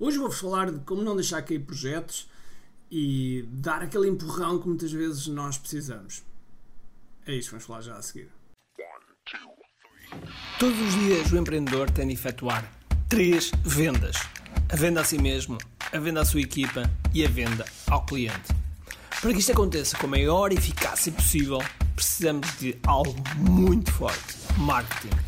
Hoje vou-vos falar de como não deixar cair projetos e dar aquele empurrão que muitas vezes nós precisamos. É que vamos falar já a seguir. Todos os dias o empreendedor tem de efetuar três vendas: a venda a si mesmo, a venda à sua equipa e a venda ao cliente. Para que isto aconteça com a maior eficácia possível, precisamos de algo muito forte: marketing.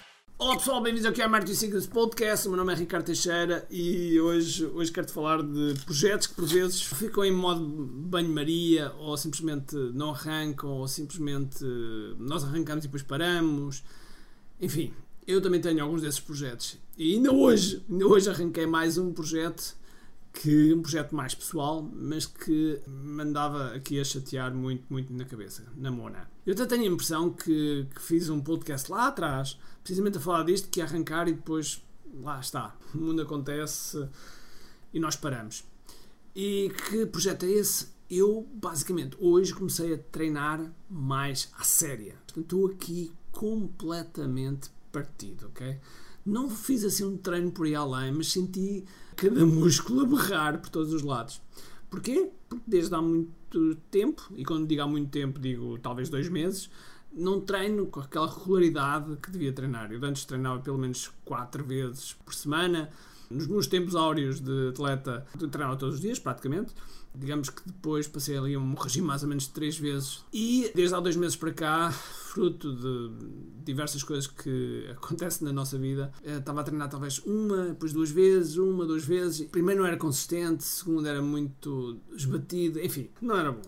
Olá pessoal, bem-vindos ao que é Marketing Secrets Podcast. O meu nome é Ricardo Teixeira e hoje, hoje quero-te falar de projetos que por vezes ficam em modo banho-maria ou simplesmente não arrancam ou simplesmente nós arrancamos e depois paramos. Enfim, eu também tenho alguns desses projetos. E ainda hoje, ainda hoje arranquei mais um projeto que um projeto mais pessoal, mas que me andava aqui a chatear muito, muito na cabeça, na mona. Eu até tenho a impressão que, que fiz um podcast lá atrás, precisamente a falar disto, que ia arrancar e depois lá está. O mundo acontece e nós paramos. E que projeto é esse? Eu, basicamente, hoje comecei a treinar mais à séria. Portanto, estou aqui completamente partido, ok? Não fiz assim um treino por aí além, mas senti cada músculo a berrar por todos os lados. Porquê? Porque desde há muito tempo, e quando digo há muito tempo, digo talvez dois meses, não treino com aquela regularidade que devia treinar. Eu antes treinava pelo menos quatro vezes por semana. Nos meus tempos áureos de atleta, eu treinava todos os dias, praticamente. Digamos que depois passei ali um regime mais ou menos de três vezes. E desde há dois meses para cá, fruto de diversas coisas que acontecem na nossa vida, eh, estava a treinar talvez uma, depois duas vezes, uma, duas vezes. Primeiro não era consistente, segundo era muito esbatido, enfim, não era bom.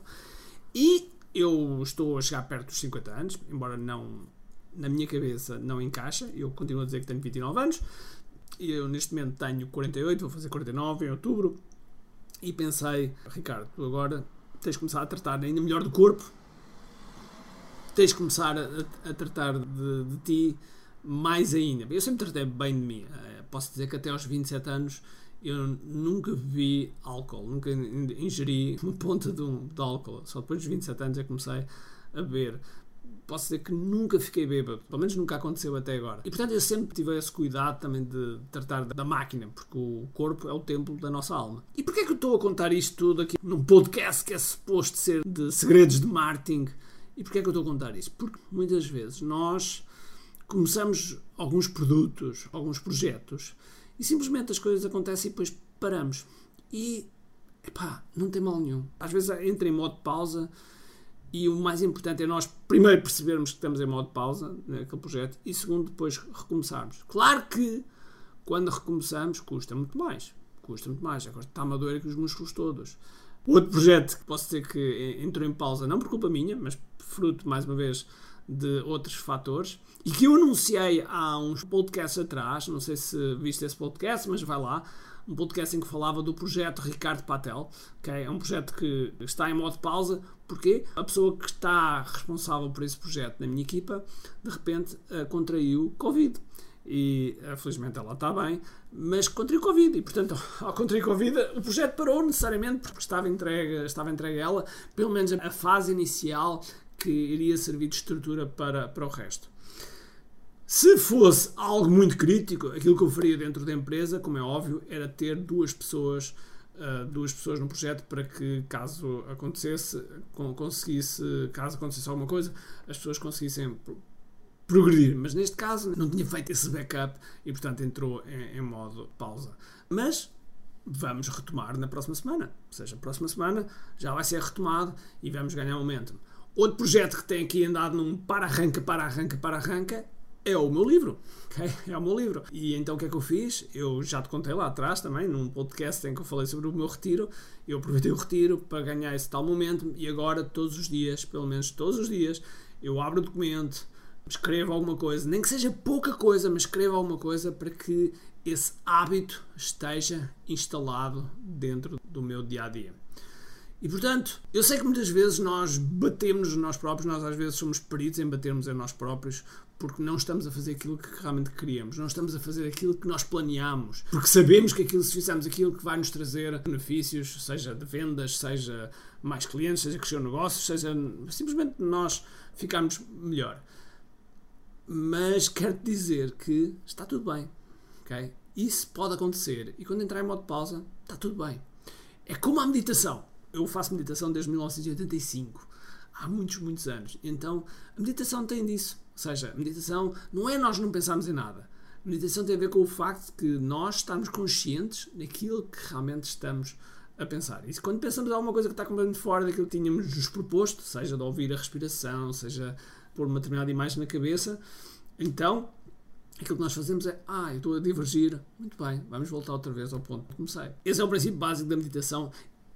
E eu estou a chegar perto dos 50 anos, embora não na minha cabeça não encaixa, eu continuo a dizer que tenho 29 anos, e eu neste momento tenho 48, vou fazer 49 em outubro, e pensei, Ricardo, tu agora tens de começar a tratar ainda melhor do corpo, tens de começar a, a tratar de, de, ti mais ainda. Eu sempre tratei bem de mim. Eh, posso dizer que até aos 27 anos eu nunca bebi álcool, nunca ingeri uma ponta de, um, de álcool. Só depois dos 27 anos é que comecei a beber posso dizer que nunca fiquei bêbado, pelo menos nunca aconteceu até agora. E portanto eu sempre tive esse cuidado também de tratar da máquina, porque o corpo é o templo da nossa alma. E porquê é que eu estou a contar isto tudo aqui num podcast que é suposto ser de segredos de marketing? E porquê é que eu estou a contar isto? Porque muitas vezes nós começamos alguns produtos, alguns projetos, e simplesmente as coisas acontecem e depois paramos. E, epá, não tem mal nenhum. Às vezes entra em modo pausa e o mais importante é nós primeiro percebermos que estamos em modo pausa naquele projeto e segundo depois recomeçarmos. Claro que quando recomeçamos custa muito mais. Custa muito mais. Agora está-me a doer aqui os músculos todos. Outro projeto que posso dizer que entrou em pausa, não por culpa minha, mas fruto, mais uma vez, de outros fatores e que eu anunciei há uns podcasts atrás. Não sei se viste esse podcast, mas vai lá um podcast em que falava do projeto Ricardo Patel, que é um projeto que está em modo pausa, porque a pessoa que está responsável por esse projeto na minha equipa, de repente uh, contraiu Covid. E uh, felizmente ela está bem, mas contraiu Covid. E portanto, ao contrair Covid, o projeto parou necessariamente porque estava entregue, estava entregue a ela, pelo menos a fase inicial que iria servir de estrutura para, para o resto. Se fosse algo muito crítico, aquilo que eu faria dentro da empresa, como é óbvio, era ter duas pessoas, uh, duas pessoas no projeto para que, caso acontecesse, conseguisse, caso acontecesse alguma coisa, as pessoas conseguissem progredir. Mas neste caso não tinha feito esse backup e, portanto, entrou em, em modo pausa. Mas vamos retomar na próxima semana. Ou seja, a próxima semana já vai ser retomado e vamos ganhar momento. Outro projeto que tem aqui andado num para-arranca, para-arranca, para-arranca é o meu livro. Okay? É o meu livro. E então o que é que eu fiz? Eu já te contei lá atrás também, num podcast em que eu falei sobre o meu retiro. Eu aproveitei o retiro para ganhar esse tal momento e agora, todos os dias, pelo menos todos os dias, eu abro o documento, escreva alguma coisa, nem que seja pouca coisa, mas escreva alguma coisa para que esse hábito esteja instalado dentro do meu dia a dia. E portanto, eu sei que muitas vezes nós batemos nós próprios, nós às vezes somos peritos em batermos em nós próprios porque não estamos a fazer aquilo que realmente queríamos, não estamos a fazer aquilo que nós planeamos, porque sabemos que aquilo, se fizermos aquilo que vai nos trazer benefícios, seja de vendas, seja mais clientes, seja crescer o negócio, seja simplesmente nós ficarmos melhor. Mas quero te dizer que está tudo bem, ok? Isso pode acontecer e quando entrar em modo pausa, está tudo bem. É como a meditação eu faço meditação desde 1985, há muitos, muitos anos. Então, a meditação tem disso. Ou seja, a meditação não é nós não pensarmos em nada. A meditação tem a ver com o facto de que nós estamos conscientes daquilo que realmente estamos a pensar. E quando pensamos em alguma coisa que está completamente fora daquilo que tínhamos nos proposto, seja de ouvir a respiração, seja pôr uma determinada imagem na cabeça, então aquilo que nós fazemos é, ah, eu estou a divergir, muito bem, vamos voltar outra vez ao ponto que comecei. Esse é o princípio básico da meditação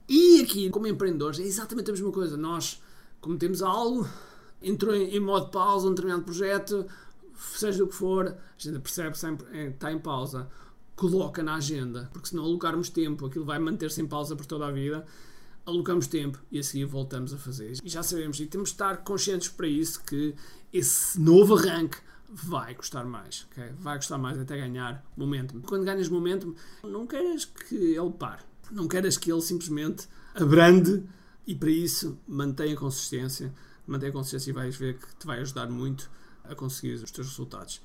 e aqui, como empreendedores, é exatamente a mesma coisa. Nós cometemos algo, entrou em, em modo pausa um determinado projeto, seja o que for, a gente percebe sempre está em pausa, coloca na agenda, porque se não alocarmos tempo, aquilo vai manter-se em pausa por toda a vida. Alocamos tempo e a seguir voltamos a fazer. E já sabemos, e temos de estar conscientes para isso, que esse novo arranque vai custar mais, okay? vai custar mais até ganhar momento. Quando ganhas momento, não queiras que ele pare não queres que ele simplesmente abrande e para isso mantenha a consistência. Mantenha a consistência e vais ver que te vai ajudar muito a conseguir os teus resultados.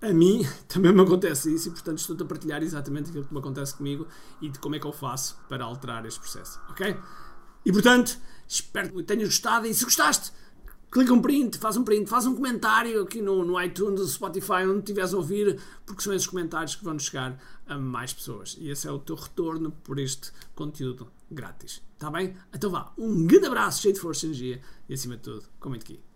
A mim também me acontece isso e, portanto, estou-te a partilhar exatamente aquilo que me acontece comigo e de como é que eu faço para alterar este processo, ok? E, portanto, espero que tenhas gostado e se gostaste, clica um print, faz um print, faz um comentário aqui no, no iTunes, no Spotify, onde estiveres a ouvir, porque são esses comentários que vão chegar a mais pessoas. E esse é o teu retorno por este conteúdo grátis. Está bem? Então vá, um grande abraço, cheio de força e energia e acima de tudo, comente aqui.